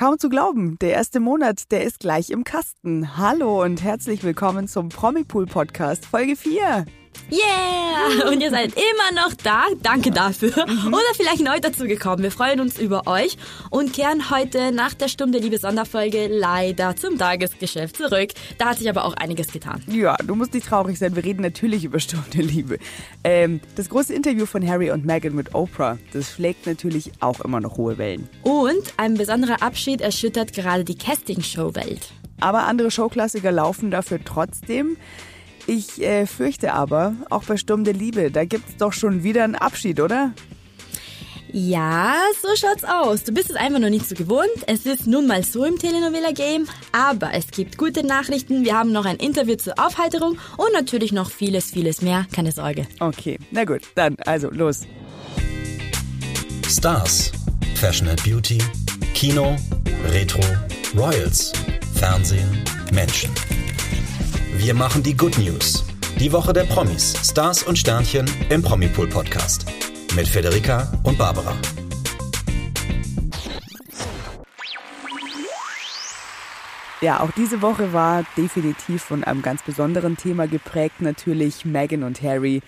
Kaum zu glauben, der erste Monat, der ist gleich im Kasten. Hallo und herzlich willkommen zum Promipool Podcast Folge 4. Yeah! Und ihr seid immer noch da. Danke dafür. Mhm. Oder vielleicht neu dazugekommen. Wir freuen uns über euch und kehren heute nach der Stunde Liebe Sonderfolge leider zum Tagesgeschäft zurück. Da hat sich aber auch einiges getan. Ja, du musst nicht traurig sein. Wir reden natürlich über Stunde Liebe. Ähm, das große Interview von Harry und Meghan mit Oprah, das schlägt natürlich auch immer noch hohe Wellen. Und ein besonderer Abschied erschüttert gerade die Casting-Show-Welt. Aber andere Showklassiker laufen dafür trotzdem. Ich äh, fürchte aber, auch bei Sturm der Liebe, da gibt es doch schon wieder einen Abschied, oder? Ja, so schaut's aus. Du bist es einfach noch nicht so gewohnt. Es ist nun mal so im Telenovela-Game. Aber es gibt gute Nachrichten. Wir haben noch ein Interview zur Aufheiterung und natürlich noch vieles, vieles mehr. Keine Sorge. Okay, na gut, dann also los. Stars, Fashion and Beauty, Kino, Retro, Royals, Fernsehen, Menschen. Wir machen die Good News. Die Woche der Promis, Stars und Sternchen im Promipool Podcast. Mit Federica und Barbara. Ja, auch diese Woche war definitiv von einem ganz besonderen Thema geprägt. Natürlich Meghan und Harry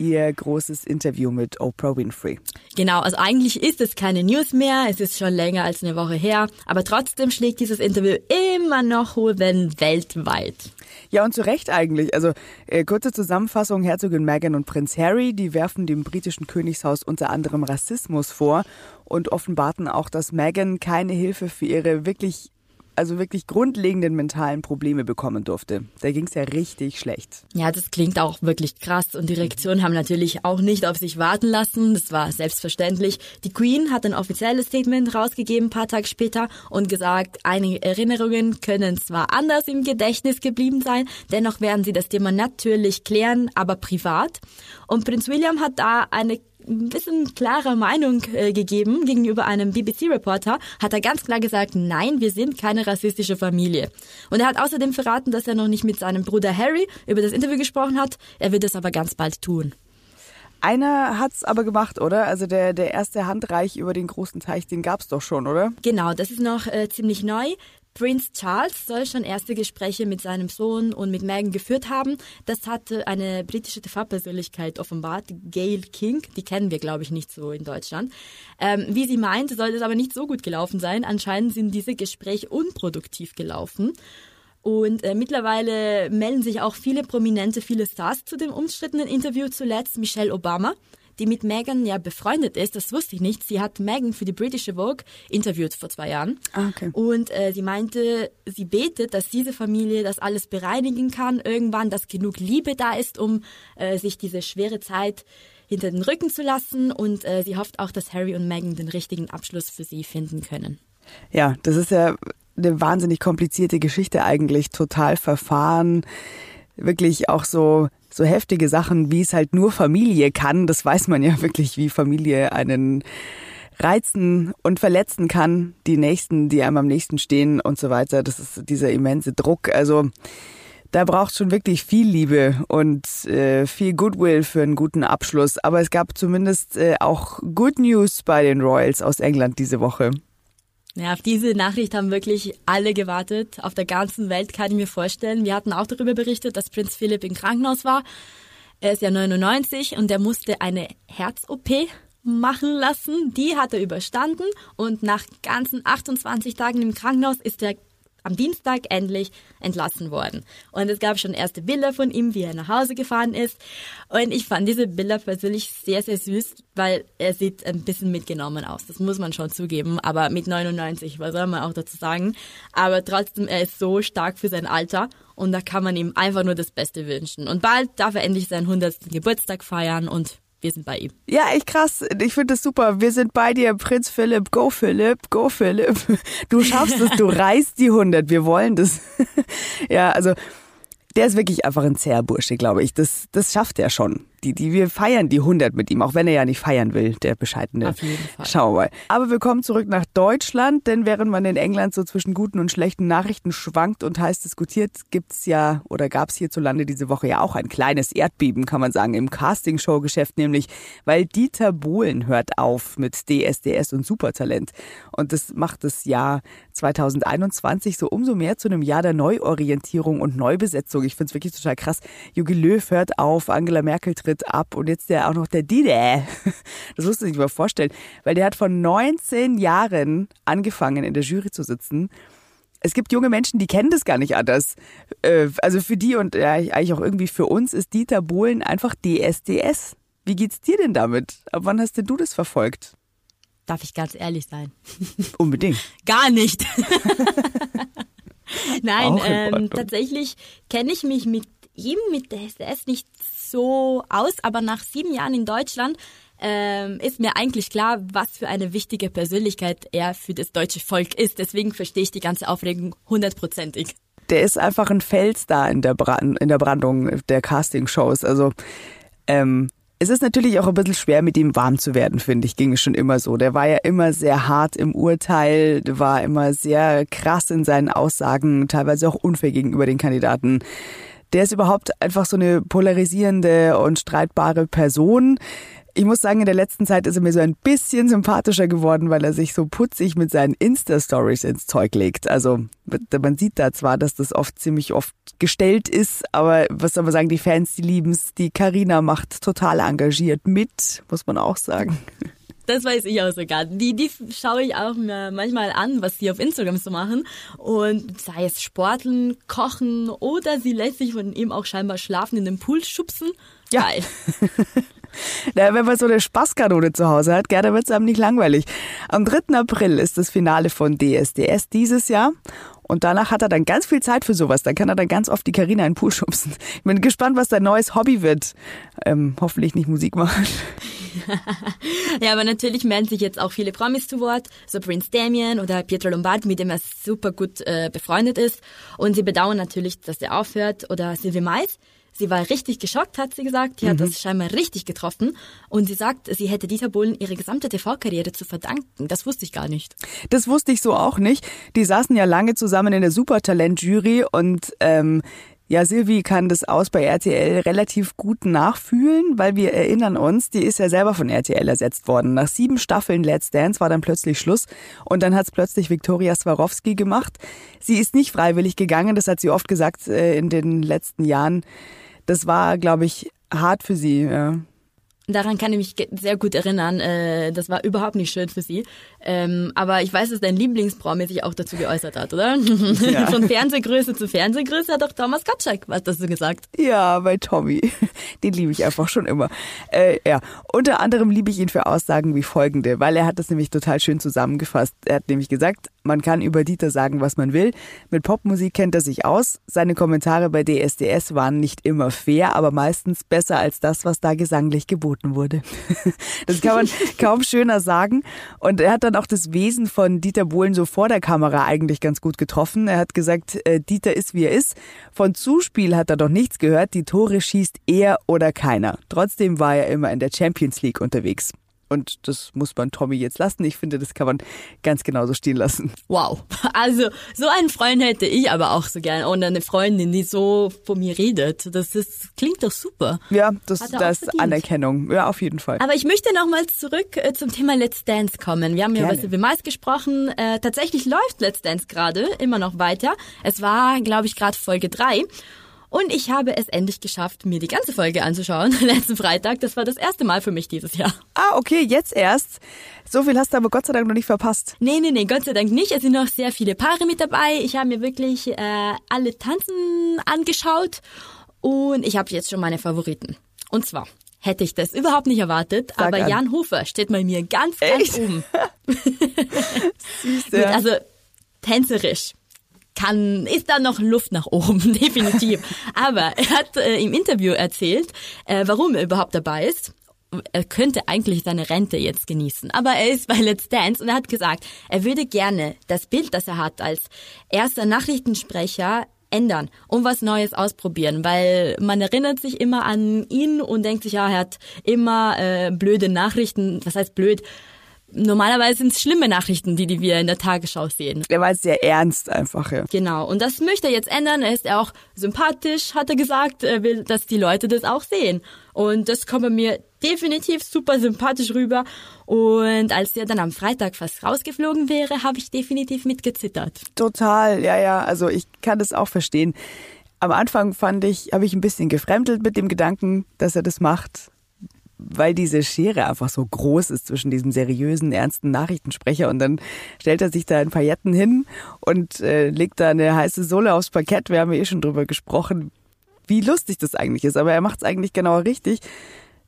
ihr großes Interview mit Oprah Winfrey. Genau, also eigentlich ist es keine News mehr, es ist schon länger als eine Woche her, aber trotzdem schlägt dieses Interview immer noch hohe Wellen weltweit. Ja, und zu Recht eigentlich. Also äh, kurze Zusammenfassung, Herzogin Meghan und Prinz Harry, die werfen dem britischen Königshaus unter anderem Rassismus vor und offenbarten auch, dass Meghan keine Hilfe für ihre wirklich also wirklich grundlegenden mentalen Probleme bekommen durfte. Da ging es ja richtig schlecht. Ja, das klingt auch wirklich krass. Und die Reaktionen haben natürlich auch nicht auf sich warten lassen. Das war selbstverständlich. Die Queen hat ein offizielles Statement rausgegeben, ein paar Tage später, und gesagt, einige Erinnerungen können zwar anders im Gedächtnis geblieben sein, dennoch werden sie das Thema natürlich klären, aber privat. Und Prinz William hat da eine ein bisschen klarer Meinung äh, gegeben gegenüber einem BBC-Reporter, hat er ganz klar gesagt, nein, wir sind keine rassistische Familie. Und er hat außerdem verraten, dass er noch nicht mit seinem Bruder Harry über das Interview gesprochen hat. Er wird es aber ganz bald tun. Einer hat's aber gemacht, oder? Also der, der erste Handreich über den großen Teich, den gab's doch schon, oder? Genau, das ist noch äh, ziemlich neu. Prince Charles soll schon erste Gespräche mit seinem Sohn und mit Meghan geführt haben. Das hatte eine britische TV-Persönlichkeit offenbart, Gail King. Die kennen wir, glaube ich, nicht so in Deutschland. Ähm, wie sie meint, soll das aber nicht so gut gelaufen sein. Anscheinend sind diese Gespräche unproduktiv gelaufen. Und äh, mittlerweile melden sich auch viele Prominente, viele Stars zu dem umstrittenen Interview zuletzt. Michelle Obama die mit Meghan ja befreundet ist. Das wusste ich nicht. Sie hat Meghan für die britische Vogue interviewt vor zwei Jahren. Ah, okay. Und äh, sie meinte, sie betet, dass diese Familie das alles bereinigen kann irgendwann, dass genug Liebe da ist, um äh, sich diese schwere Zeit hinter den Rücken zu lassen. Und äh, sie hofft auch, dass Harry und Meghan den richtigen Abschluss für sie finden können. Ja, das ist ja eine wahnsinnig komplizierte Geschichte eigentlich, total verfahren, wirklich auch so so heftige Sachen, wie es halt nur Familie kann. Das weiß man ja wirklich, wie Familie einen reizen und verletzen kann. Die Nächsten, die einem am nächsten stehen und so weiter. Das ist dieser immense Druck. Also da braucht schon wirklich viel Liebe und äh, viel Goodwill für einen guten Abschluss. Aber es gab zumindest äh, auch Good News bei den Royals aus England diese Woche. Ja, auf diese Nachricht haben wirklich alle gewartet. Auf der ganzen Welt kann ich mir vorstellen. Wir hatten auch darüber berichtet, dass Prinz Philipp im Krankenhaus war. Er ist ja 99 und er musste eine Herz-OP machen lassen. Die hat er überstanden und nach ganzen 28 Tagen im Krankenhaus ist er am Dienstag endlich entlassen worden. Und es gab schon erste Bilder von ihm, wie er nach Hause gefahren ist. Und ich fand diese Bilder persönlich sehr, sehr süß, weil er sieht ein bisschen mitgenommen aus. Das muss man schon zugeben. Aber mit 99, was soll man auch dazu sagen? Aber trotzdem, er ist so stark für sein Alter. Und da kann man ihm einfach nur das Beste wünschen. Und bald darf er endlich seinen 100. Geburtstag feiern und wir sind bei ihm. Ja, echt krass. Ich finde das super. Wir sind bei dir, Prinz Philipp. Go Philipp, go Philipp. Du schaffst es, du reißt die 100. Wir wollen das. ja, also der ist wirklich einfach ein Zerrbursche, glaube ich. Das, das schafft er schon. Die, die, wir feiern die 100 mit ihm, auch wenn er ja nicht feiern will, der bescheidene. Auf jeden Fall. Schauen wir mal. Aber wir kommen zurück nach Deutschland, denn während man in England so zwischen guten und schlechten Nachrichten schwankt und heiß diskutiert, gibt's ja oder gab's hierzulande diese Woche ja auch ein kleines Erdbeben, kann man sagen, im Castingshow-Geschäft, nämlich weil Dieter Bohlen hört auf mit DSDS und Supertalent. Und das macht das Jahr 2021 so umso mehr zu einem Jahr der Neuorientierung und Neubesetzung. Ich find's wirklich total krass. Jogi Löw hört auf, Angela Merkel tritt ab und jetzt der auch noch der Dide. Das musst du dir mal vorstellen, weil der hat vor 19 Jahren angefangen in der Jury zu sitzen. Es gibt junge Menschen, die kennen das gar nicht anders. Äh, also für die und eigentlich auch irgendwie für uns ist Dieter Bohlen einfach DSDS. Wie geht's dir denn damit? Ab wann hast denn du das verfolgt? Darf ich ganz ehrlich sein? Unbedingt. Gar nicht. Nein, ähm, tatsächlich kenne ich mich mit ihm, mit der SDS nicht so aus, aber nach sieben Jahren in Deutschland ähm, ist mir eigentlich klar, was für eine wichtige Persönlichkeit er für das deutsche Volk ist. Deswegen verstehe ich die ganze Aufregung hundertprozentig. der ist einfach ein Fels da in der, Brand, in der Brandung der Castingshows. Also ähm, es ist natürlich auch ein bisschen schwer, mit ihm warm zu werden, finde ich, ging es schon immer so. Der war ja immer sehr hart im Urteil, war immer sehr krass in seinen Aussagen, teilweise auch unfair gegenüber den Kandidaten. Der ist überhaupt einfach so eine polarisierende und streitbare Person. Ich muss sagen, in der letzten Zeit ist er mir so ein bisschen sympathischer geworden, weil er sich so putzig mit seinen Insta-Stories ins Zeug legt. Also man sieht da zwar, dass das oft ziemlich oft gestellt ist, aber was soll man sagen, die Fans, die lieben's. Die Karina macht total engagiert mit, muss man auch sagen. Das weiß ich auch sogar. Die, die schaue ich auch mir manchmal an, was sie auf Instagram so machen. Und sei es Sporteln, Kochen oder sie lässt sich von ihm auch scheinbar schlafen in den Pool schubsen. Ja. Geil. Na, wenn man so eine Spaßkanone zu Hause hat, gell, dann wird's einem nicht langweilig. Am 3. April ist das Finale von DSDS dieses Jahr. Und danach hat er dann ganz viel Zeit für sowas. Dann kann er dann ganz oft die Karina in den Pool schubsen. Ich bin gespannt, was dein neues Hobby wird. Ähm, hoffentlich nicht Musik machen. Ja, aber natürlich melden sich jetzt auch viele Promis zu Wort, so Prince Damien oder Pietro Lombardi, mit dem er super gut äh, befreundet ist. Und sie bedauern natürlich, dass er aufhört. Oder Sylvie Mais. Sie war richtig geschockt, hat sie gesagt. Die hat das scheinbar richtig getroffen. Und sie sagt, sie hätte Dieter Bohlen ihre gesamte TV-Karriere zu verdanken. Das wusste ich gar nicht. Das wusste ich so auch nicht. Die saßen ja lange zusammen in der Supertalent-Jury und ähm, ja, Silvi kann das aus bei RTL relativ gut nachfühlen, weil wir erinnern uns, die ist ja selber von RTL ersetzt worden. Nach sieben Staffeln Let's Dance war dann plötzlich Schluss und dann hat's plötzlich Viktoria Swarovski gemacht. Sie ist nicht freiwillig gegangen, das hat sie oft gesagt äh, in den letzten Jahren. Das war, glaube ich, hart für sie. Daran kann ich mich sehr gut erinnern. Äh, das war überhaupt nicht schön für sie. Ähm, aber ich weiß, dass dein Lieblingspromi sich auch dazu geäußert hat, oder? Von Fernsehgröße zu Fernsehgröße hat auch Thomas Gottschalk was dazu gesagt. Ja, bei Tommy. Den liebe ich einfach schon immer. Äh, ja, unter anderem liebe ich ihn für Aussagen wie folgende, weil er hat das nämlich total schön zusammengefasst. Er hat nämlich gesagt, man kann über Dieter sagen, was man will. Mit Popmusik kennt er sich aus. Seine Kommentare bei DSDS waren nicht immer fair, aber meistens besser als das, was da gesanglich geboten wurde. Das kann man kaum schöner sagen. Und er hat dann auch das Wesen von Dieter Bohlen so vor der Kamera eigentlich ganz gut getroffen. Er hat gesagt, äh, Dieter ist wie er ist. Von Zuspiel hat er doch nichts gehört. Die Tore schießt er oder keiner. Trotzdem war er immer in der Champions League unterwegs. Und das muss man Tommy jetzt lassen. Ich finde, das kann man ganz genauso stehen lassen. Wow. Also, so einen Freund hätte ich aber auch so gern. Und eine Freundin, die so von mir redet. Das ist, klingt doch super. Ja, das, das ist. Anerkennung. Ja, auf jeden Fall. Aber ich möchte nochmal zurück äh, zum Thema Let's Dance kommen. Wir haben ja über Sylvie Mais gesprochen. Äh, tatsächlich läuft Let's Dance gerade immer noch weiter. Es war, glaube ich, gerade Folge drei. Und ich habe es endlich geschafft, mir die ganze Folge anzuschauen. Letzten Freitag. Das war das erste Mal für mich dieses Jahr. Ah, okay, jetzt erst. So viel hast du aber Gott sei Dank noch nicht verpasst. Nee, nee, nee, Gott sei Dank nicht. Es sind noch sehr viele Paare mit dabei. Ich habe mir wirklich äh, alle Tanzen angeschaut. Und ich habe jetzt schon meine Favoriten. Und zwar hätte ich das überhaupt nicht erwartet, Sag aber an. Jan Hofer steht bei mir ganz, ganz Echt? oben. Siehst Gut, also tänzerisch kann, ist da noch Luft nach oben, definitiv. Aber er hat äh, im Interview erzählt, äh, warum er überhaupt dabei ist. Er könnte eigentlich seine Rente jetzt genießen, aber er ist bei Let's Dance und er hat gesagt, er würde gerne das Bild, das er hat als erster Nachrichtensprecher ändern und was Neues ausprobieren, weil man erinnert sich immer an ihn und denkt sich, ja, er hat immer äh, blöde Nachrichten, was heißt blöd? Normalerweise sind es schlimme Nachrichten, die, die wir in der Tagesschau sehen. Er war sehr ernst einfach, ja. Genau. Und das möchte er jetzt ändern. Er ist auch sympathisch, hat er gesagt. Er will, dass die Leute das auch sehen. Und das kommt bei mir definitiv super sympathisch rüber. Und als er dann am Freitag fast rausgeflogen wäre, habe ich definitiv mitgezittert. Total, ja, ja. Also ich kann das auch verstehen. Am Anfang fand ich, habe ich ein bisschen gefremdelt mit dem Gedanken, dass er das macht, weil diese Schere einfach so groß ist zwischen diesem seriösen, ernsten Nachrichtensprecher und dann stellt er sich da in Pailletten hin und äh, legt da eine heiße Sohle aufs Parkett. Wir haben ja eh schon drüber gesprochen, wie lustig das eigentlich ist, aber er macht es eigentlich genau richtig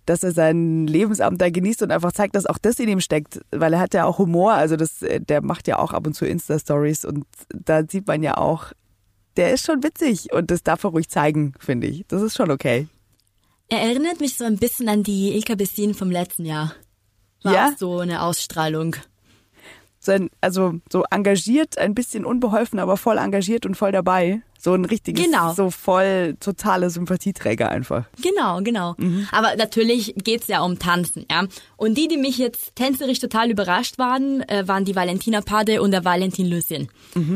dass er sein Lebensamt da genießt und einfach zeigt, dass auch das in ihm steckt, weil er hat ja auch Humor, also das, der macht ja auch ab und zu Insta-Stories und da sieht man ja auch, der ist schon witzig und das darf er ruhig zeigen, finde ich. Das ist schon okay. Er erinnert mich so ein bisschen an die Ilka Bessin vom letzten Jahr. War Ja? so eine Ausstrahlung. So ein, also so engagiert, ein bisschen unbeholfen, aber voll engagiert und voll dabei. So ein richtiges, Genau. so voll totale Sympathieträger einfach. Genau, genau. Aber natürlich geht's ja um Tanzen, ja. Und die, die mich jetzt tänzerisch total überrascht waren, äh, waren die Valentina Pade und der Valentin Lucien.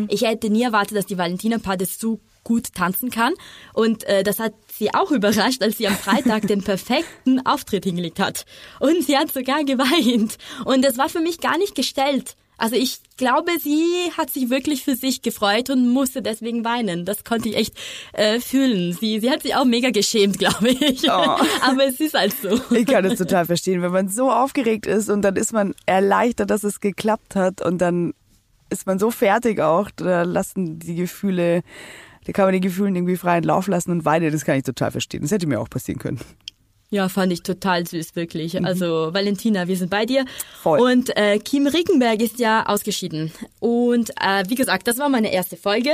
Ich hätte nie erwartet, dass die Valentina Pade so gut tanzen kann. Und äh, das hat sie auch überrascht, als sie am Freitag den perfekten Auftritt hingelegt hat. Und sie hat sogar geweint. Und das war für mich gar nicht gestellt. Also ich glaube, sie hat sich wirklich für sich gefreut und musste deswegen weinen. Das konnte ich echt äh, fühlen. Sie, sie hat sich auch mega geschämt, glaube ich. Oh. Aber es ist halt so. Ich kann das total verstehen, wenn man so aufgeregt ist und dann ist man erleichtert, dass es geklappt hat und dann ist man so fertig auch, da lassen die Gefühle, da kann man die Gefühle irgendwie freien Lauf lassen und weinen, das kann ich total verstehen. Das hätte mir auch passieren können. Ja, fand ich total süß, wirklich. Also Valentina, wir sind bei dir. Voll. Und äh, Kim Rickenberg ist ja ausgeschieden. Und äh, wie gesagt, das war meine erste Folge.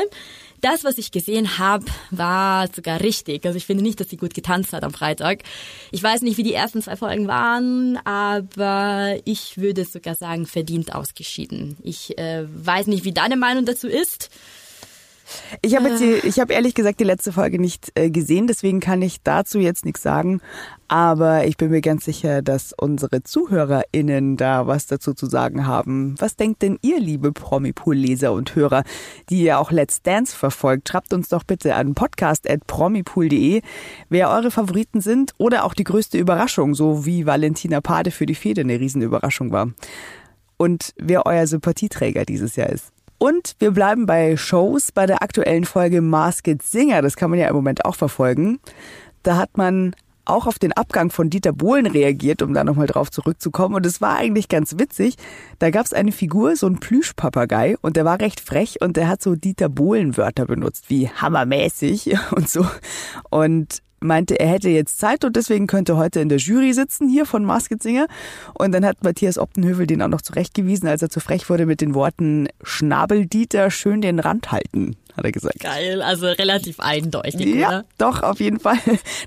Das, was ich gesehen habe, war sogar richtig. Also ich finde nicht, dass sie gut getanzt hat am Freitag. Ich weiß nicht, wie die ersten zwei Folgen waren, aber ich würde sogar sagen, verdient ausgeschieden. Ich äh, weiß nicht, wie deine Meinung dazu ist. Ich habe jetzt die, ich habe ehrlich gesagt die letzte Folge nicht äh, gesehen, deswegen kann ich dazu jetzt nichts sagen. Aber ich bin mir ganz sicher, dass unsere ZuhörerInnen da was dazu zu sagen haben. Was denkt denn ihr, liebe Promipool-Leser und Hörer, die ihr auch Let's Dance verfolgt? Schreibt uns doch bitte an podcast.promipool.de, wer eure Favoriten sind oder auch die größte Überraschung, so wie Valentina Pade für die Fede eine Riesenüberraschung war. Und wer euer Sympathieträger dieses Jahr ist. Und wir bleiben bei Shows, bei der aktuellen Folge Masked Singer. Das kann man ja im Moment auch verfolgen. Da hat man auch auf den Abgang von Dieter Bohlen reagiert, um da nochmal drauf zurückzukommen. Und es war eigentlich ganz witzig. Da gab es eine Figur, so ein Plüschpapagei, und der war recht frech und der hat so Dieter Bohlen-Wörter benutzt, wie hammermäßig und so. Und meinte, er hätte jetzt Zeit und deswegen könnte heute in der Jury sitzen hier von Masked Singer. Und dann hat Matthias Optenhövel den auch noch zurechtgewiesen, als er zu frech wurde mit den Worten Schnabeldieter schön den Rand halten, hat er gesagt. Geil, also relativ eindeutig, Ja, oder? doch, auf jeden Fall.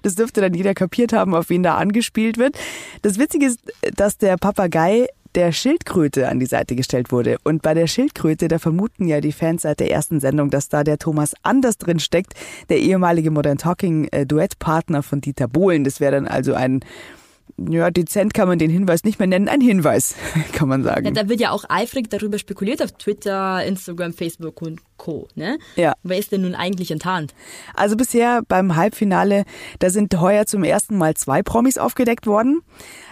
Das dürfte dann jeder kapiert haben, auf wen da angespielt wird. Das Witzige ist, dass der Papagei der Schildkröte an die Seite gestellt wurde. Und bei der Schildkröte, da vermuten ja die Fans seit der ersten Sendung, dass da der Thomas Anders drin steckt, der ehemalige Modern Talking äh, Duettpartner von Dieter Bohlen. Das wäre dann also ein, ja, dezent kann man den Hinweis nicht mehr nennen, ein Hinweis, kann man sagen. Ja, da wird ja auch eifrig darüber spekuliert auf Twitter, Instagram, Facebook und Co. Ne? Ja. Wer ist denn nun eigentlich enttarnt? Also bisher beim Halbfinale, da sind heuer zum ersten Mal zwei Promis aufgedeckt worden.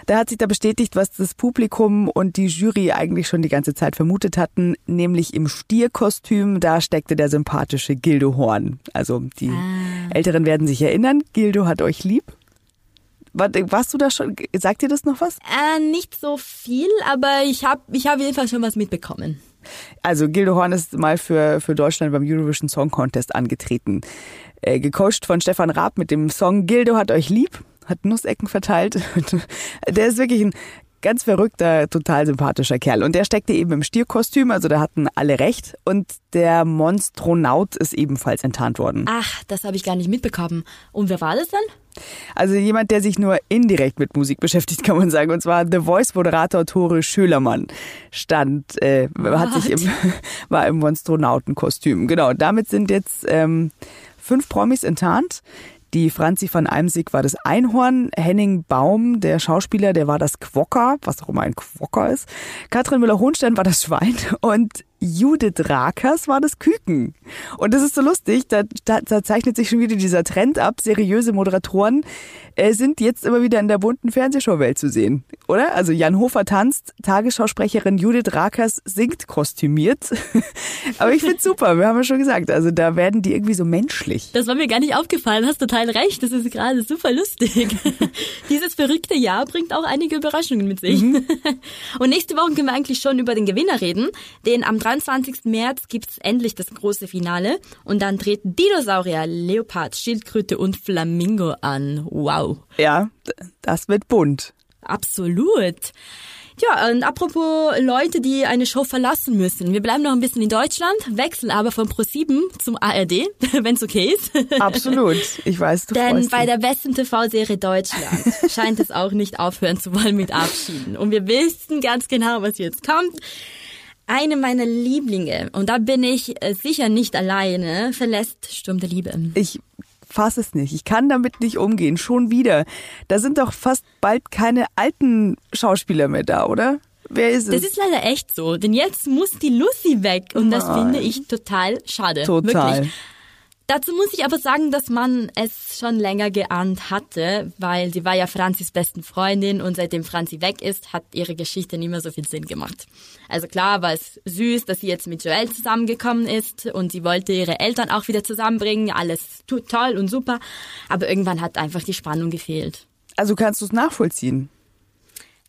Da hat sich da bestätigt, was das Publikum und die Jury eigentlich schon die ganze Zeit vermutet hatten, nämlich im Stierkostüm, da steckte der sympathische Gildo Horn. Also die Älteren werden sich erinnern, Gildo hat euch lieb. War- Warst du da schon, sagt dir das noch was? Äh, nicht so viel, aber ich habe ich hab auf jeden Fall schon was mitbekommen. Also Gildo Horn ist mal für, für Deutschland beim Eurovision Song Contest angetreten. Äh, gecoacht von Stefan Raab mit dem Song Gildo hat euch lieb, hat Nussecken verteilt. Der ist wirklich ein Ganz verrückter, total sympathischer Kerl. Und der steckte eben im Stierkostüm, also da hatten alle recht. Und der Monstronaut ist ebenfalls enttarnt worden. Ach, das habe ich gar nicht mitbekommen. Und wer war das dann? Also jemand, der sich nur indirekt mit Musik beschäftigt, kann man sagen. Und zwar The Voice-Moderator Tore Schölermann stand, äh, hat sich im, war im Monstronautenkostüm. Genau, damit sind jetzt ähm, fünf Promis enttarnt. Die Franzi van Eimsig war das Einhorn, Henning Baum, der Schauspieler, der war das Quokka, was auch immer ein Quokka ist. Katrin Müller-Hohenstein war das Schwein und Judith Rakers war das Küken. Und das ist so lustig, da, da, da zeichnet sich schon wieder dieser Trend ab. Seriöse Moderatoren äh, sind jetzt immer wieder in der bunten Fernsehshowwelt zu sehen, oder? Also Jan Hofer tanzt, Tagesschausprecherin Judith Rakers singt kostümiert. Aber ich find's super, wir haben ja schon gesagt, also da werden die irgendwie so menschlich. Das war mir gar nicht aufgefallen, hast total recht, das ist gerade super lustig. Dieses verrückte Jahr bringt auch einige Überraschungen mit sich. Mhm. Und nächste Woche können wir eigentlich schon über den Gewinner reden, den am 23. März gibt's endlich das große Finale und dann treten Dinosaurier, Leopard, Schildkröte und Flamingo an. Wow. Ja, das wird bunt. Absolut. Ja, und apropos Leute, die eine Show verlassen müssen. Wir bleiben noch ein bisschen in Deutschland, wechseln aber von Pro7 zum ARD, wenn es okay ist. Absolut. Ich weiß, du Denn bei der besten TV-Serie Deutschland scheint es auch nicht aufhören zu wollen mit Abschieden. Und wir wissen ganz genau, was jetzt kommt. Eine meiner Lieblinge, und da bin ich äh, sicher nicht alleine, verlässt Sturm der Liebe. Ich fass es nicht. Ich kann damit nicht umgehen. Schon wieder. Da sind doch fast bald keine alten Schauspieler mehr da, oder? Wer ist es? Das ist leider echt so, denn jetzt muss die Lucy weg und das Nein. finde ich total schade. Total. Wirklich. Dazu muss ich aber sagen, dass man es schon länger geahnt hatte, weil sie war ja Franzis besten Freundin und seitdem Franzi weg ist, hat ihre Geschichte nicht mehr so viel Sinn gemacht. Also klar war es süß, dass sie jetzt mit Joel zusammengekommen ist und sie wollte ihre Eltern auch wieder zusammenbringen, alles toll und super, aber irgendwann hat einfach die Spannung gefehlt. Also kannst du es nachvollziehen?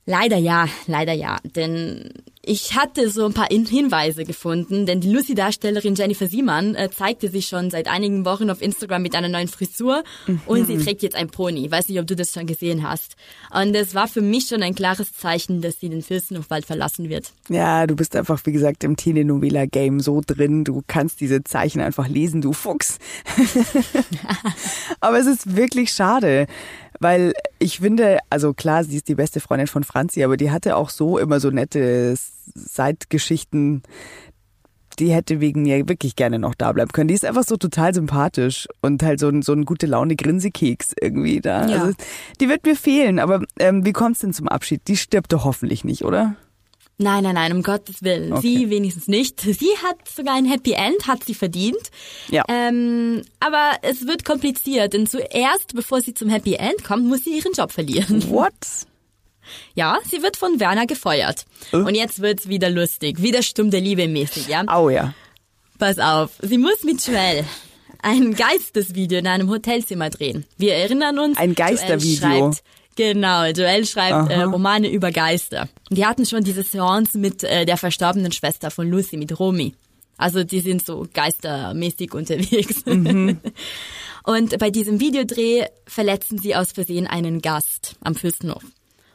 Leider ja, leider ja. Denn ich hatte so ein paar Hinweise gefunden, denn die Lucy-Darstellerin Jennifer Siemann äh, zeigte sich schon seit einigen Wochen auf Instagram mit einer neuen Frisur mhm. und sie trägt jetzt ein Pony. Weiß nicht, ob du das schon gesehen hast. Und es war für mich schon ein klares Zeichen, dass sie den Fürstenhof bald verlassen wird. Ja, du bist einfach, wie gesagt, im Telenovela-Game so drin. Du kannst diese Zeichen einfach lesen, du Fuchs. Aber es ist wirklich schade. Weil ich finde, also klar, sie ist die beste Freundin von Franzi, aber die hatte auch so immer so nette Seitgeschichten. Die hätte wegen mir wirklich gerne noch da bleiben können. Die ist einfach so total sympathisch und halt so ein, so ein gute Laune Grinsekeks irgendwie da. Ja. Also, die wird mir fehlen, aber ähm, wie kommt's denn zum Abschied? Die stirbt doch hoffentlich nicht, oder? Nein, nein, nein, um Gottes Willen. Okay. Sie wenigstens nicht. Sie hat sogar ein Happy End, hat sie verdient. Ja. Ähm, aber es wird kompliziert, denn zuerst, bevor sie zum Happy End kommt, muss sie ihren Job verlieren. What? Ja, sie wird von Werner gefeuert. Äh? Und jetzt wird's wieder lustig, wieder stumm der Liebe mäßig, ja? Au ja. Pass auf, sie muss mit Joel ein Geistesvideo in einem Hotelzimmer drehen. Wir erinnern uns. Ein Geistervideo. Genau, Joel schreibt äh, Romane über Geister. Die hatten schon diese Seance mit äh, der verstorbenen Schwester von Lucy, mit Romy. Also die sind so geistermäßig unterwegs. Mhm. Und bei diesem Videodreh verletzen sie aus Versehen einen Gast am Fürstenhof.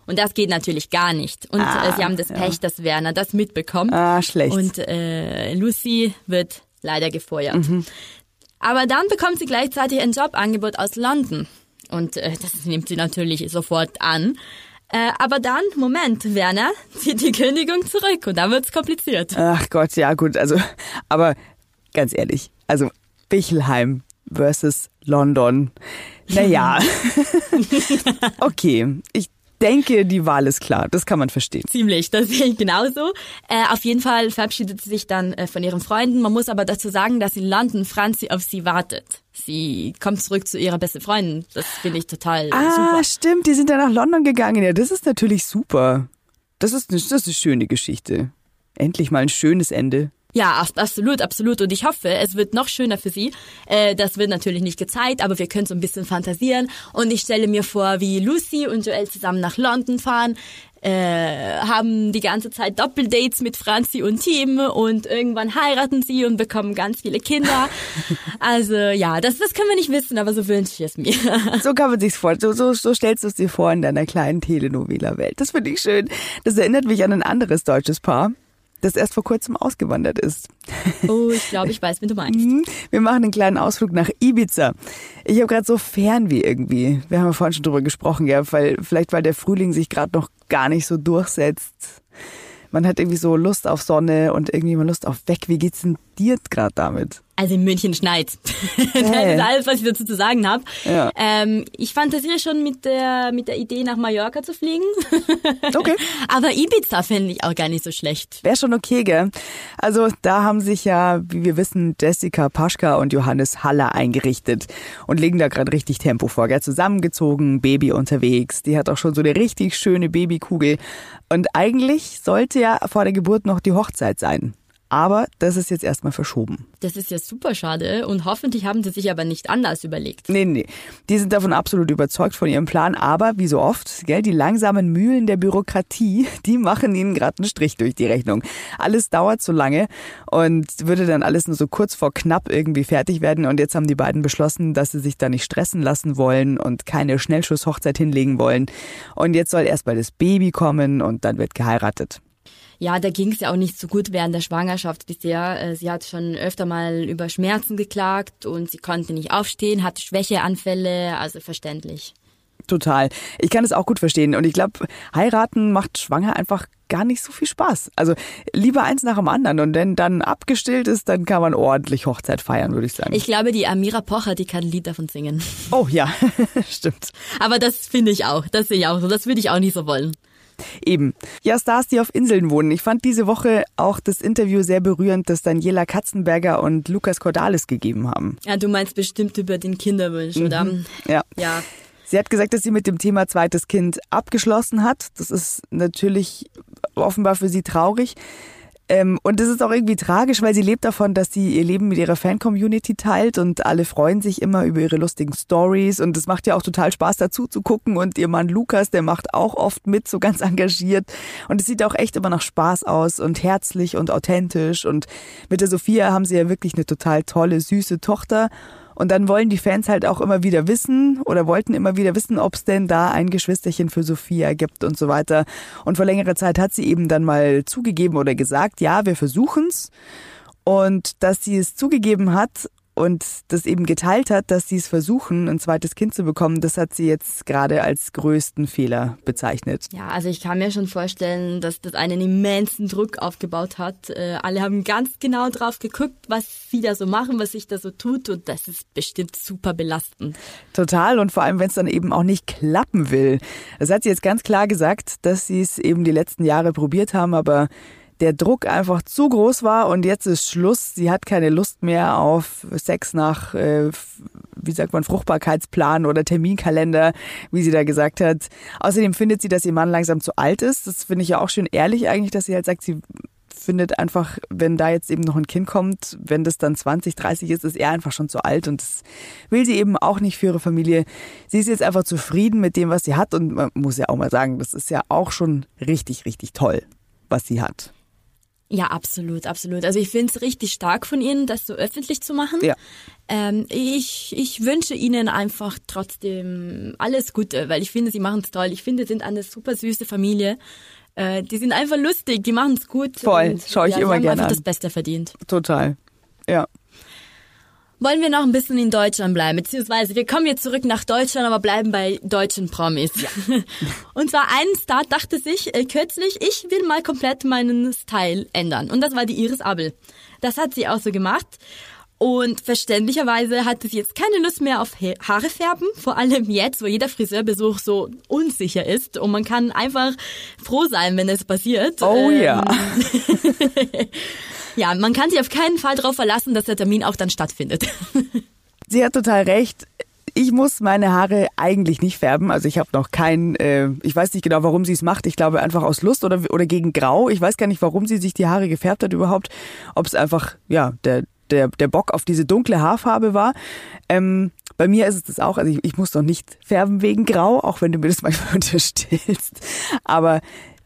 Und das geht natürlich gar nicht. Und ah, äh, sie haben das Pech, ja. dass Werner das mitbekommt. Ah, schlecht. Und äh, Lucy wird leider gefeuert. Mhm. Aber dann bekommt sie gleichzeitig ein Jobangebot aus London. Und äh, das nimmt sie natürlich sofort an. Äh, aber dann, Moment, Werner zieht die Kündigung zurück und dann wird's kompliziert. Ach Gott, ja gut, also, aber ganz ehrlich, also Bichelheim versus London. Naja. okay, ich denke, die Wahl ist klar. Das kann man verstehen. Ziemlich, das sehe ich genauso. Äh, auf jeden Fall verabschiedet sie sich dann äh, von ihren Freunden. Man muss aber dazu sagen, dass in London Franzi auf sie wartet. Sie kommt zurück zu ihrer besten Freundin. Das finde ich total ah, super. Ah, stimmt. Die sind dann nach London gegangen. Ja, das ist natürlich super. Das ist, eine, das ist eine schöne Geschichte. Endlich mal ein schönes Ende. Ja, absolut, absolut. Und ich hoffe, es wird noch schöner für sie. Äh, das wird natürlich nicht gezeigt, aber wir können so ein bisschen fantasieren. Und ich stelle mir vor, wie Lucy und Joel zusammen nach London fahren, äh, haben die ganze Zeit Doppeldates mit Franzi und Team und irgendwann heiraten sie und bekommen ganz viele Kinder. Also ja, das, das können wir nicht wissen, aber so wünsche ich es mir. So kann man sich's vor. So, so, so stellst du es dir vor in deiner kleinen Telenovela-Welt. Das finde ich schön. Das erinnert mich an ein anderes deutsches Paar das erst vor kurzem ausgewandert ist. Oh, ich glaube, ich weiß, wie du meinst. Mhm. Wir machen einen kleinen Ausflug nach Ibiza. Ich habe gerade so Fernweh irgendwie. Wir haben ja vorhin schon drüber gesprochen, ja, weil vielleicht weil der Frühling sich gerade noch gar nicht so durchsetzt. Man hat irgendwie so Lust auf Sonne und irgendwie mal Lust auf weg. Wie geht's denn dir gerade damit? Also in München schneit. Hey. Das ist alles, was ich dazu zu sagen habe. Ja. Ähm, ich fantasiere schon mit der, mit der Idee, nach Mallorca zu fliegen. Okay. Aber Ibiza fände ich auch gar nicht so schlecht. Wäre schon okay, gell? Also da haben sich ja, wie wir wissen, Jessica Paschka und Johannes Haller eingerichtet und legen da gerade richtig Tempo vor. Gell? Zusammengezogen, Baby unterwegs. Die hat auch schon so eine richtig schöne Babykugel. Und eigentlich sollte ja vor der Geburt noch die Hochzeit sein. Aber das ist jetzt erstmal verschoben. Das ist ja super schade und hoffentlich haben sie sich aber nicht anders überlegt. Nee, nee. Die sind davon absolut überzeugt von ihrem Plan, aber wie so oft, gell, die langsamen Mühlen der Bürokratie, die machen ihnen gerade einen Strich durch die Rechnung. Alles dauert so lange und würde dann alles nur so kurz vor knapp irgendwie fertig werden und jetzt haben die beiden beschlossen, dass sie sich da nicht stressen lassen wollen und keine Schnellschusshochzeit hinlegen wollen. Und jetzt soll erst mal das Baby kommen und dann wird geheiratet ja, da ging es ja auch nicht so gut während der Schwangerschaft bisher. Äh, sie hat schon öfter mal über Schmerzen geklagt und sie konnte nicht aufstehen, hatte Schwächeanfälle, also verständlich. Total. Ich kann es auch gut verstehen. Und ich glaube, heiraten macht schwanger einfach gar nicht so viel Spaß. Also lieber eins nach dem anderen. Und wenn dann abgestillt ist, dann kann man ordentlich Hochzeit feiern, würde ich sagen. Ich glaube, die Amira Pocher, die kann ein Lied davon singen. Oh ja, stimmt. Aber das finde ich auch. Das sehe ich auch so. Das würde ich auch nicht so wollen. Eben. Ja, Stars, die auf Inseln wohnen. Ich fand diese Woche auch das Interview sehr berührend, das Daniela Katzenberger und Lukas Cordalis gegeben haben. Ja, du meinst bestimmt über den Kinderwunsch, mhm. oder? Ja. Ja. Sie hat gesagt, dass sie mit dem Thema zweites Kind abgeschlossen hat. Das ist natürlich offenbar für sie traurig. Ähm, und das ist auch irgendwie tragisch, weil sie lebt davon, dass sie ihr Leben mit ihrer Fan-Community teilt und alle freuen sich immer über ihre lustigen Stories. Und es macht ja auch total Spaß dazu zu gucken und ihr Mann Lukas, der macht auch oft mit, so ganz engagiert. Und es sieht auch echt immer nach Spaß aus und herzlich und authentisch. Und mit der Sophia haben sie ja wirklich eine total tolle, süße Tochter und dann wollen die Fans halt auch immer wieder wissen oder wollten immer wieder wissen, ob es denn da ein Geschwisterchen für Sophia gibt und so weiter. Und vor längerer Zeit hat sie eben dann mal zugegeben oder gesagt, ja, wir versuchen's. Und dass sie es zugegeben hat und das eben geteilt hat, dass sie es versuchen, ein zweites Kind zu bekommen, das hat sie jetzt gerade als größten Fehler bezeichnet. Ja, also ich kann mir schon vorstellen, dass das einen immensen Druck aufgebaut hat. Äh, alle haben ganz genau drauf geguckt, was sie da so machen, was sich da so tut und das ist bestimmt super belastend. Total und vor allem, wenn es dann eben auch nicht klappen will. Das hat sie jetzt ganz klar gesagt, dass sie es eben die letzten Jahre probiert haben, aber der Druck einfach zu groß war und jetzt ist Schluss. Sie hat keine Lust mehr auf Sex nach, äh, wie sagt man, Fruchtbarkeitsplan oder Terminkalender, wie sie da gesagt hat. Außerdem findet sie, dass ihr Mann langsam zu alt ist. Das finde ich ja auch schön ehrlich eigentlich, dass sie halt sagt, sie findet einfach, wenn da jetzt eben noch ein Kind kommt, wenn das dann 20, 30 ist, ist er einfach schon zu alt und das will sie eben auch nicht für ihre Familie. Sie ist jetzt einfach zufrieden mit dem, was sie hat und man muss ja auch mal sagen, das ist ja auch schon richtig, richtig toll, was sie hat. Ja, absolut, absolut. Also ich finde es richtig stark von Ihnen, das so öffentlich zu machen. Ja. Ähm, ich, ich wünsche Ihnen einfach trotzdem alles Gute, weil ich finde, Sie machen es toll. Ich finde, Sie sind eine super süße Familie. Äh, die sind einfach lustig, die machen es gut. Voll, schaue ich ja, immer gerne an. das Beste verdient. Total, ja wollen wir noch ein bisschen in Deutschland bleiben, beziehungsweise wir kommen jetzt zurück nach Deutschland, aber bleiben bei deutschen Promis. Ja. Und zwar ein Star dachte sich äh, kürzlich, ich will mal komplett meinen Style ändern. Und das war die Iris Abel. Das hat sie auch so gemacht. Und verständlicherweise hatte sie jetzt keine Lust mehr auf Haare färben, vor allem jetzt, wo jeder Friseurbesuch so unsicher ist und man kann einfach froh sein, wenn es passiert. Oh ähm, ja. Ja, man kann sich auf keinen Fall darauf verlassen, dass der Termin auch dann stattfindet. Sie hat total recht. Ich muss meine Haare eigentlich nicht färben. Also ich habe noch kein, äh, ich weiß nicht genau, warum sie es macht. Ich glaube einfach aus Lust oder, oder gegen Grau. Ich weiß gar nicht, warum sie sich die Haare gefärbt hat überhaupt. Ob es einfach, ja, der, der, der Bock auf diese dunkle Haarfarbe war. Ähm, bei mir ist es das auch. Also ich, ich muss noch nicht färben wegen Grau, auch wenn du mir das manchmal unterstellst. Aber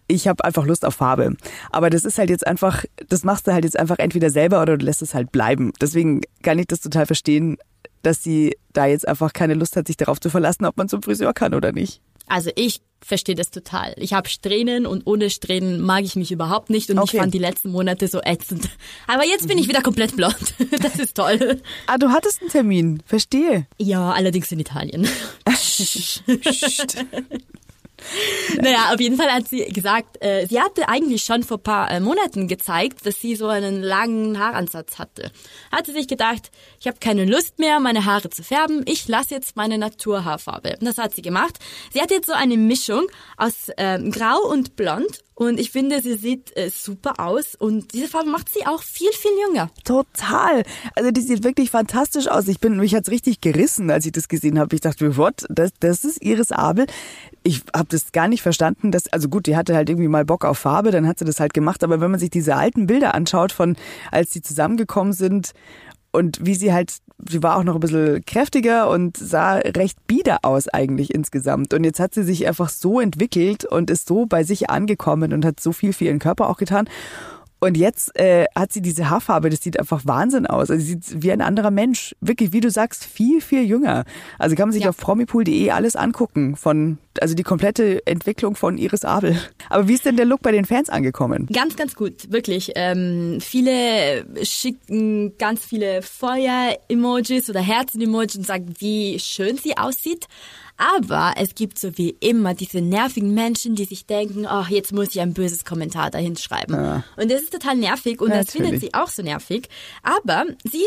ich habe einfach Lust auf Farbe. Aber das ist halt jetzt einfach, das machst du halt jetzt einfach entweder selber oder du lässt es halt bleiben. Deswegen kann ich das total verstehen, dass sie da jetzt einfach keine Lust hat, sich darauf zu verlassen, ob man zum Friseur kann oder nicht. Also ich verstehe das total. Ich habe Strähnen und ohne Strähnen mag ich mich überhaupt nicht und okay. ich fand die letzten Monate so ätzend. Aber jetzt bin ich wieder komplett blond. Das ist toll. Ah, du hattest einen Termin, verstehe. Ja, allerdings in Italien. naja, auf jeden Fall hat sie gesagt, äh, sie hatte eigentlich schon vor paar äh, Monaten gezeigt, dass sie so einen langen Haaransatz hatte. Hatte sich gedacht, ich habe keine Lust mehr, meine Haare zu färben, ich lasse jetzt meine Naturhaarfarbe. Und das hat sie gemacht. Sie hat jetzt so eine Mischung aus äh, Grau und Blond und ich finde, sie sieht äh, super aus und diese Farbe macht sie auch viel, viel jünger. Total. Also die sieht wirklich fantastisch aus. Ich bin, mich hat's richtig gerissen, als ich das gesehen habe. Ich dachte, what? Das, das ist Iris Abel. Ich habe das gar nicht verstanden. Dass, also gut, die hatte halt irgendwie mal Bock auf Farbe, dann hat sie das halt gemacht. Aber wenn man sich diese alten Bilder anschaut, von als sie zusammengekommen sind und wie sie halt, sie war auch noch ein bisschen kräftiger und sah recht bieder aus eigentlich insgesamt. Und jetzt hat sie sich einfach so entwickelt und ist so bei sich angekommen und hat so viel für ihren Körper auch getan. Und jetzt äh, hat sie diese Haarfarbe, das sieht einfach Wahnsinn aus. Also sie sieht wie ein anderer Mensch. Wirklich, wie du sagst, viel, viel jünger. Also kann man sich ja. auf promipool.de alles angucken von, also die komplette Entwicklung von Iris Abel. Aber wie ist denn der Look bei den Fans angekommen? Ganz, ganz gut, wirklich. Ähm, viele schicken ganz viele Feuer-Emojis oder Herzen-Emojis und sagen, wie schön sie aussieht. Aber es gibt so wie immer diese nervigen Menschen, die sich denken, ach, oh, jetzt muss ich ein böses Kommentar dahin schreiben. Ja. Und das ist total nervig und Natürlich. das findet sie auch so nervig. Aber sie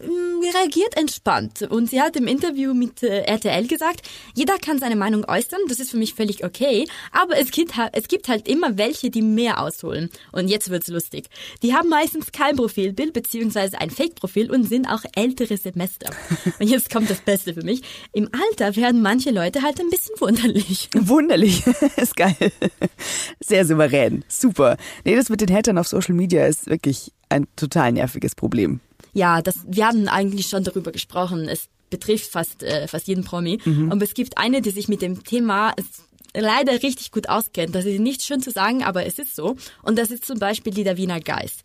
reagiert entspannt. Und sie hat im Interview mit äh, RTL gesagt, jeder kann seine Meinung äußern, das ist für mich völlig okay, aber es gibt, es gibt halt immer welche, die mehr ausholen. Und jetzt wird's lustig. Die haben meistens kein Profilbild beziehungsweise ein Fake-Profil und sind auch ältere Semester. Und jetzt kommt das Beste für mich. Im Alter werden manche Leute halt ein bisschen wunderlich. Wunderlich, ist geil. Sehr souverän, super. Nee, das mit den Hatern auf Social Media ist wirklich ein total nerviges Problem. Ja, das, wir haben eigentlich schon darüber gesprochen. Es betrifft fast, äh, fast jeden Promi. Mhm. Und es gibt eine, die sich mit dem Thema leider richtig gut auskennt. Das ist nicht schön zu sagen, aber es ist so. Und das ist zum Beispiel die Davina Geis.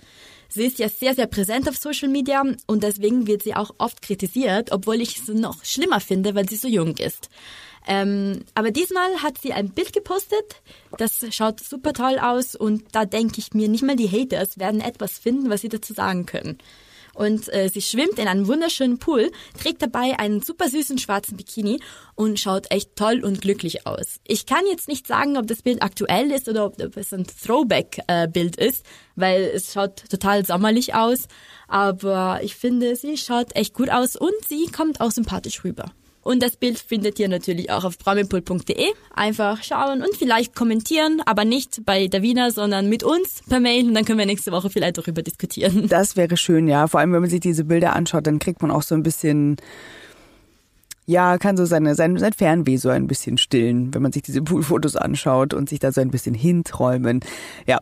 Sie ist ja sehr, sehr präsent auf Social Media und deswegen wird sie auch oft kritisiert, obwohl ich es noch schlimmer finde, weil sie so jung ist. Ähm, aber diesmal hat sie ein Bild gepostet, das schaut super toll aus und da denke ich mir, nicht mal die Haters werden etwas finden, was sie dazu sagen können und äh, sie schwimmt in einem wunderschönen Pool, trägt dabei einen super süßen schwarzen Bikini und schaut echt toll und glücklich aus. Ich kann jetzt nicht sagen, ob das Bild aktuell ist oder ob, ob es ein Throwback-Bild äh, ist, weil es schaut total sommerlich aus, aber ich finde, sie schaut echt gut aus und sie kommt auch sympathisch rüber. Und das Bild findet ihr natürlich auch auf promipool.de. Einfach schauen und vielleicht kommentieren, aber nicht bei Davina, sondern mit uns per Mail und dann können wir nächste Woche vielleicht darüber diskutieren. Das wäre schön, ja. Vor allem, wenn man sich diese Bilder anschaut, dann kriegt man auch so ein bisschen ja, kann so seine, sein, sein Fernweh so ein bisschen stillen, wenn man sich diese Poolfotos anschaut und sich da so ein bisschen hinträumen. Ja,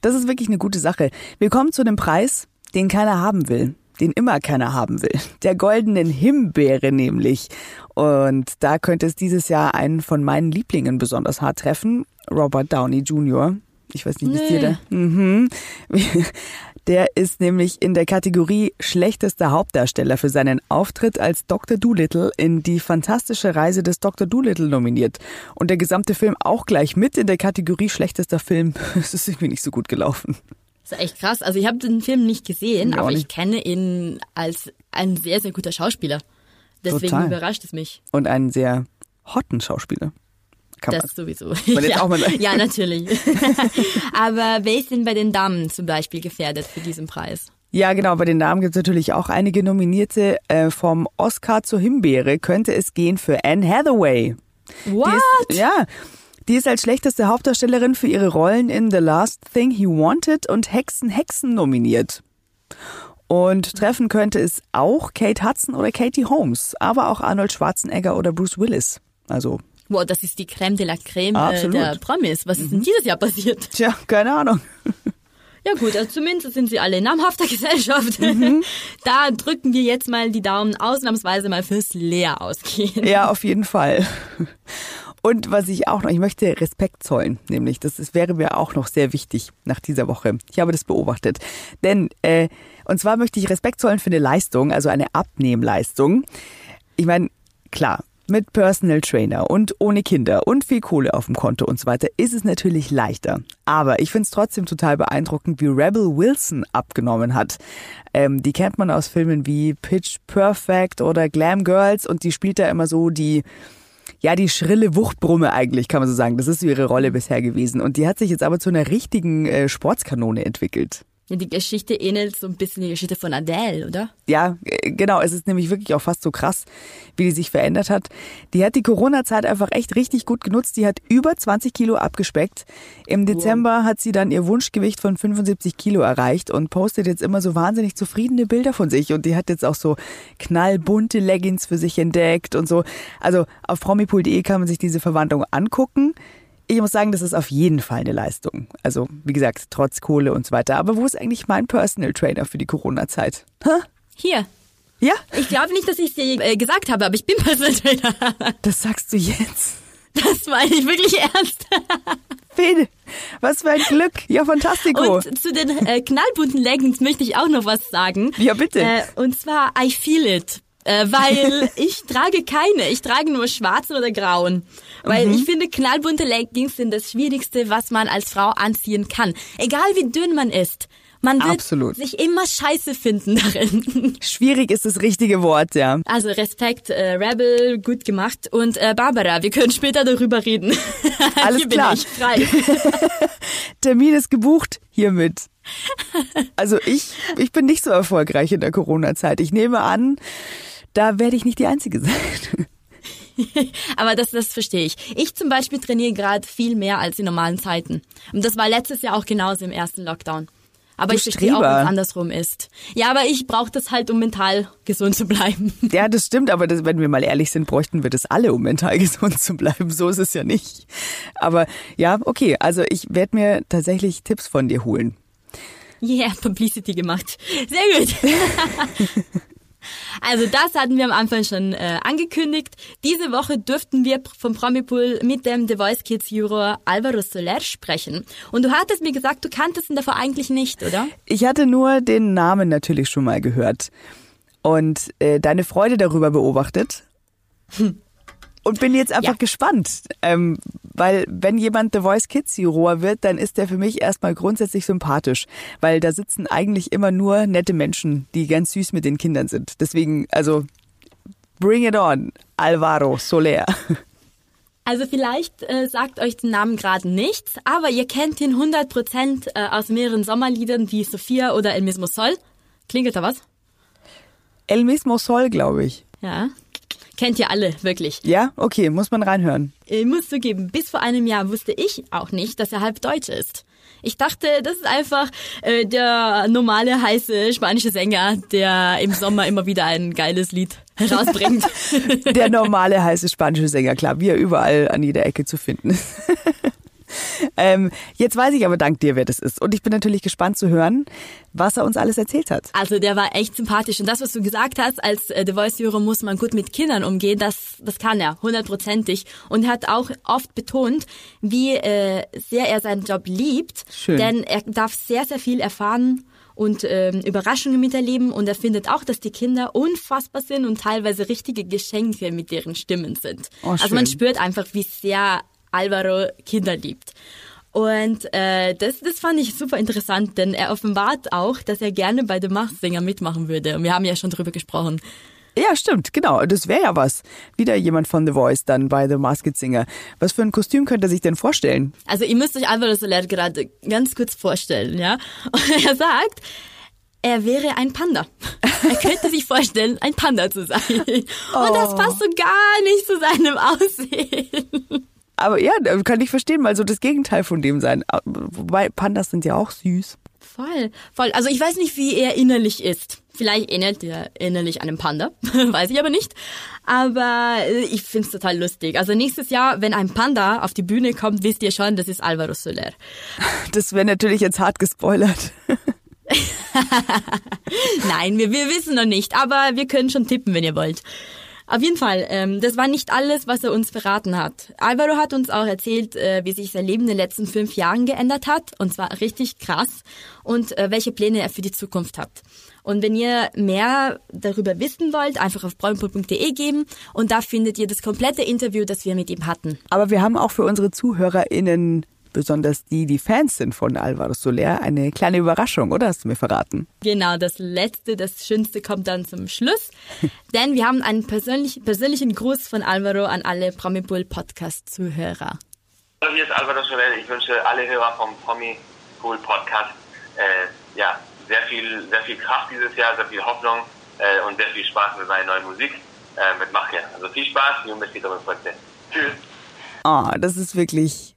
das ist wirklich eine gute Sache. Wir kommen zu dem Preis, den keiner haben will den immer keiner haben will. Der goldenen Himbeere nämlich. Und da könnte es dieses Jahr einen von meinen Lieblingen besonders hart treffen, Robert Downey Jr. Ich weiß nicht, wie es dir da. Mhm. Der ist nämlich in der Kategorie schlechtester Hauptdarsteller für seinen Auftritt als Dr. Doolittle in die fantastische Reise des Dr. Doolittle nominiert. Und der gesamte Film auch gleich mit in der Kategorie schlechtester Film. Es ist irgendwie nicht so gut gelaufen. Das ist echt krass. Also ich habe den Film nicht gesehen, aber nicht. ich kenne ihn als ein sehr, sehr guter Schauspieler. Deswegen Total. überrascht es mich. Und einen sehr hotten Schauspieler. Kann das man. sowieso. Man ja. ja, natürlich. aber wer ist denn bei den Damen zum Beispiel gefährdet für diesen Preis? Ja, genau. Bei den Damen gibt es natürlich auch einige Nominierte. Äh, vom Oscar zur Himbeere könnte es gehen für Anne Hathaway. What? Ist, ja. Die ist als schlechteste Hauptdarstellerin für ihre Rollen in The Last Thing He Wanted und Hexen Hexen nominiert. Und treffen könnte es auch Kate Hudson oder Katie Holmes, aber auch Arnold Schwarzenegger oder Bruce Willis. Also Wow, das ist die Creme de la Creme äh, Absolut. der Promis. Was ist denn dieses Jahr passiert? Tja, keine Ahnung. Ja gut, also zumindest sind sie alle in namhafter Gesellschaft. Da drücken wir jetzt mal die Daumen ausnahmsweise mal fürs Leer ausgehen. Ja, auf jeden Fall. Und was ich auch noch, ich möchte Respekt zollen, nämlich das, das wäre mir auch noch sehr wichtig nach dieser Woche. Ich habe das beobachtet. Denn, äh, und zwar möchte ich Respekt zollen für eine Leistung, also eine Abnehmleistung. Ich meine, klar, mit Personal Trainer und ohne Kinder und viel Kohle auf dem Konto und so weiter ist es natürlich leichter. Aber ich finde es trotzdem total beeindruckend, wie Rebel Wilson abgenommen hat. Ähm, die kennt man aus Filmen wie Pitch Perfect oder Glam Girls und die spielt da immer so die ja, die schrille Wuchtbrumme eigentlich, kann man so sagen. Das ist so ihre Rolle bisher gewesen. Und die hat sich jetzt aber zu einer richtigen äh, Sportskanone entwickelt. Ja, die Geschichte ähnelt so ein bisschen die Geschichte von Adele, oder? Ja, äh, genau. Es ist nämlich wirklich auch fast so krass, wie die sich verändert hat. Die hat die Corona-Zeit einfach echt richtig gut genutzt. Die hat über 20 Kilo abgespeckt. Im Dezember hat sie dann ihr Wunschgewicht von 75 Kilo erreicht und postet jetzt immer so wahnsinnig zufriedene Bilder von sich. Und die hat jetzt auch so knallbunte Leggings für sich entdeckt und so. Also auf promipool.de kann man sich diese Verwandlung angucken. Ich muss sagen, das ist auf jeden Fall eine Leistung. Also, wie gesagt, trotz Kohle und so weiter. Aber wo ist eigentlich mein Personal Trainer für die Corona-Zeit? Hier. Ja, Ich glaube nicht, dass ich es dir äh, gesagt habe, aber ich bin Personal Trainer. das sagst du jetzt. Das meine ich wirklich ernst. Fede, was für ein Glück. Ja, fantastico. Und zu den äh, knallbunten Leggings möchte ich auch noch was sagen. Ja, bitte. Äh, und zwar I feel it. Äh, weil ich trage keine, ich trage nur schwarzen oder grauen. Weil Mhm. ich finde, knallbunte Leggings sind das Schwierigste, was man als Frau anziehen kann. Egal wie dünn man ist. Man wird Absolut. sich immer scheiße finden darin. Schwierig ist das richtige Wort, ja. Also Respekt, äh, Rebel, gut gemacht. Und äh, Barbara, wir können später darüber reden. Alles Hier bin klar. ich frei. Termin ist gebucht hiermit. Also ich, ich bin nicht so erfolgreich in der Corona-Zeit. Ich nehme an, da werde ich nicht die Einzige sein. Aber das, das verstehe ich. Ich zum Beispiel trainiere gerade viel mehr als in normalen Zeiten. Und das war letztes Jahr auch genauso im ersten Lockdown. Aber Du ich verstehe auch, Streber. wenn es andersrum ist. Ja, aber ich brauche das halt, um mental gesund zu bleiben. Ja, das stimmt, aber das, wenn wir mal ehrlich sind, bräuchten wir das alle, um mental gesund zu bleiben. So ist es ja nicht. Aber ja, okay, also ich werde mir tatsächlich Tipps von dir holen. Yeah, Publicity gemacht. Sehr gut. Also das hatten wir am Anfang schon äh, angekündigt. Diese Woche dürften wir vom Promipool mit dem The Voice Kids Juror Alvaro Soler sprechen. Und du hattest mir gesagt, du kanntest ihn davor eigentlich nicht, oder? Ich hatte nur den Namen natürlich schon mal gehört und äh, deine Freude darüber beobachtet und bin jetzt einfach Ja. gespannt, ähm, weil wenn jemand The Voice Kids Juror wird, dann ist der für mich erstmal grundsätzlich sympathisch, weil da sitzen eigentlich immer nur nette Menschen, die ganz süß mit den Kindern sind. Deswegen, also bring it on, Alvaro Soler. Also vielleicht äh, sagt euch den Namen gerade nichts, aber ihr kennt ihn 100% äh, aus mehreren Sommerliedern wie Sophia oder El Mismo Sol. Klingelt da was? El mismo Sol, glaube ich. Ja. Kennt ihr alle, wirklich. Ja, okay, muss man reinhören. Ich muss zugeben, bis vor einem Jahr wusste ich auch nicht, dass er halb Deutsch ist. Ich dachte, das ist einfach äh, der normale, heiße spanische Sänger, der im Sommer immer wieder ein geiles Lied herausbringt. Der normale heiße spanische Sänger, klar, wie er überall an jeder Ecke zu finden ist. ähm, jetzt weiß ich aber dank dir, wer das ist. Und ich bin natürlich gespannt zu hören, was er uns alles erzählt hat. Also der war echt sympathisch. Und das, was du gesagt hast, als äh, The Voice-Juror muss man gut mit Kindern umgehen, das, das kann er, hundertprozentig. Und er hat auch oft betont, wie äh, sehr er seinen Job liebt. Schön. Denn er darf sehr, sehr viel erfahren und ähm, Überraschungen miterleben. Und er findet auch, dass die Kinder unfassbar sind und teilweise richtige Geschenke mit deren Stimmen sind. Oh, also man spürt einfach, wie sehr Alvaro Kinder liebt. Und äh, das, das fand ich super interessant, denn er offenbart auch, dass er gerne bei The Masked Singer mitmachen würde. Und wir haben ja schon drüber gesprochen. Ja, stimmt, genau. Das wäre ja was. Wieder jemand von The Voice dann bei The Masked Singer. Was für ein Kostüm könnte er sich denn vorstellen? Also ihr müsst euch Alvaro Soler gerade ganz kurz vorstellen, ja. Und er sagt, er wäre ein Panda. Er könnte sich vorstellen, ein Panda zu sein. Und das passt so gar nicht zu seinem Aussehen. Aber ja, kann ich verstehen, mal so das Gegenteil von dem sein. Wobei Pandas sind ja auch süß. Voll, voll. Also ich weiß nicht, wie er innerlich ist. Vielleicht ähnelt er innerlich einem Panda, weiß ich aber nicht. Aber äh, ich find's total lustig. Also nächstes Jahr, wenn ein Panda auf die Bühne kommt, wisst ihr schon, das ist Alvaro Soler. Das wäre natürlich jetzt hart gespoilert. Nein, wir, wir wissen noch nicht, aber wir können schon tippen, wenn ihr wollt. Auf jeden Fall, ähm, das war nicht alles, was er uns verraten hat. Alvaro hat uns auch erzählt, äh, wie sich sein Leben in den letzten fünf Jahren geändert hat, und zwar richtig krass, und äh, welche Pläne er für die Zukunft hat. Und wenn ihr mehr darüber wissen wollt, einfach auf braunpool.de geben und da findet ihr das komplette Interview, das wir mit ihm hatten. Aber wir haben auch für unsere ZuhörerInnen besonders die, die Fans sind von Alvaro Soler, eine kleine Überraschung, oder hast du mir verraten? Genau, das Letzte, das Schönste kommt dann zum Schluss, denn wir haben einen persönlich, persönlichen Gruß von Alvaro an alle Promipool Podcast-Zuhörer. Hallo, hier ist Alvaro Soler. Ich wünsche alle Hörer vom Promipool Podcast äh, ja, sehr viel, sehr viel Kraft dieses Jahr, sehr viel Hoffnung äh, und sehr viel Spaß mit meiner neuen Musik äh, mit Machia. Also viel Spaß, Junge, bis wieder Tschüss. Oh, das ist wirklich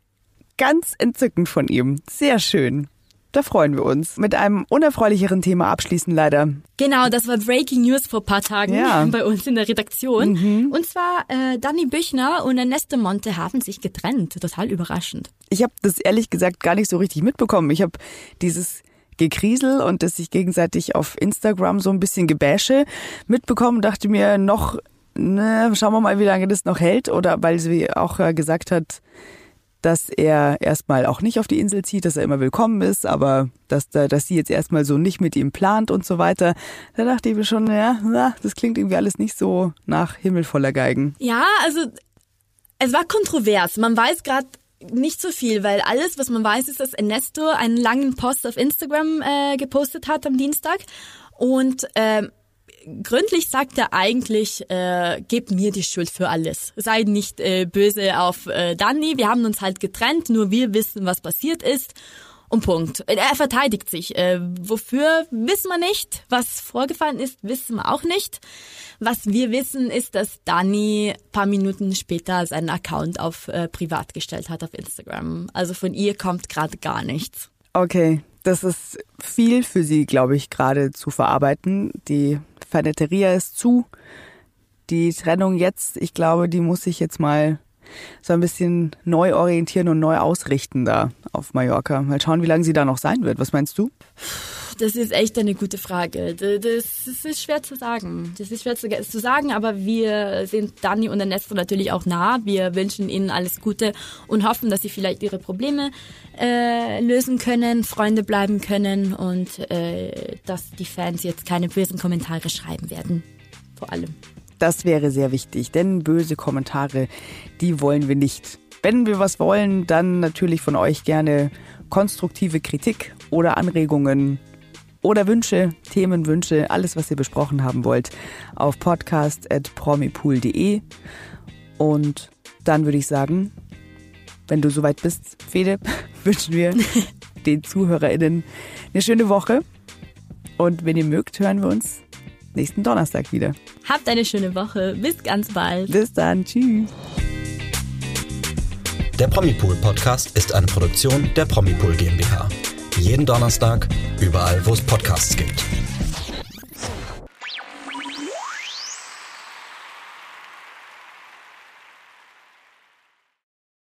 ganz entzückend von ihm. Sehr schön. Da freuen wir uns. Mit einem unerfreulicheren Thema abschließen leider. Genau, das war Breaking News vor paar Tagen ja. bei uns in der Redaktion. Mhm. Und zwar äh, Dani Büchner und Ernesto Monte haben sich getrennt. Total überraschend. Ich habe das ehrlich gesagt gar nicht so richtig mitbekommen. Ich habe dieses Gekriesel und das sich gegenseitig auf Instagram so ein bisschen gebäsche mitbekommen, dachte mir noch, ne, schauen wir mal, wie lange das noch hält. Oder weil sie auch gesagt hat, dass er erstmal auch nicht auf die Insel zieht, dass er immer willkommen ist, aber dass, da, dass sie jetzt erstmal so nicht mit ihm plant und so weiter. Da dachte ich mir schon, ja, das klingt irgendwie alles nicht so nach Himmel Geigen. Ja, also es war kontrovers. Man weiß gerade nicht so viel, weil alles, was man weiß, ist, dass Ernesto einen langen Post auf Instagram äh, gepostet hat am Dienstag und ähm, gründlich sagt er eigentlich, äh, gib mir die Schuld für alles. Sei nicht äh, böse auf äh, Danny, wir haben uns halt getrennt, nur wir wissen, was passiert ist. Und Punkt. Er verteidigt sich. Äh, wofür wissen wir nicht. Was vorgefallen ist, wissen wir auch nicht. Was wir wissen, ist, dass Dani paar Minuten später seinen Account auf äh, privat gestellt hat auf Instagram. Also von ihr kommt gerade gar nichts. Okay, das ist viel für sie, glaube ich, gerade zu verarbeiten. Die Faneteria ist zu. Die Trennung jetzt, ich glaube, die muss sich jetzt mal so ein bisschen neu orientieren und neu ausrichten da auf Mallorca. Mal schauen, wie lange sie da noch sein wird. Was meinst du? Das ist echt eine gute Frage. Das, ist schwer zu sagen. Das ist schwer zu, sagen, aber wir sind Dani und Ernesto natürlich auch nah. Wir wünschen ihnen alles Gute und hoffen, dass sie vielleicht ihre Probleme äh, lösen können, Freunde bleiben können und äh, dass die Fans jetzt keine bösen Kommentare schreiben werden. Vor allem. Das wäre sehr wichtig, denn böse Kommentare, die wollen wir nicht. Wenn wir was wollen, dann natürlich von euch gerne konstruktive Kritik oder Anregungen oder Wünsche, Themenwünsche, alles, was ihr besprochen haben wollt, auf podcast.promipool.de. Und dann würde ich sagen, wenn du soweit bist, Fede, wünschen wir den ZuhörerInnen eine schöne Woche. Und wenn ihr mögt, hören wir uns nächsten Donnerstag wieder. Habt eine schöne Woche. Bis ganz bald. Bis dann. Tschüss. Der Promipool Podcast ist eine Produktion der Promipool GmbH. Jeden Donnerstag, überall, wo es Podcasts gibt.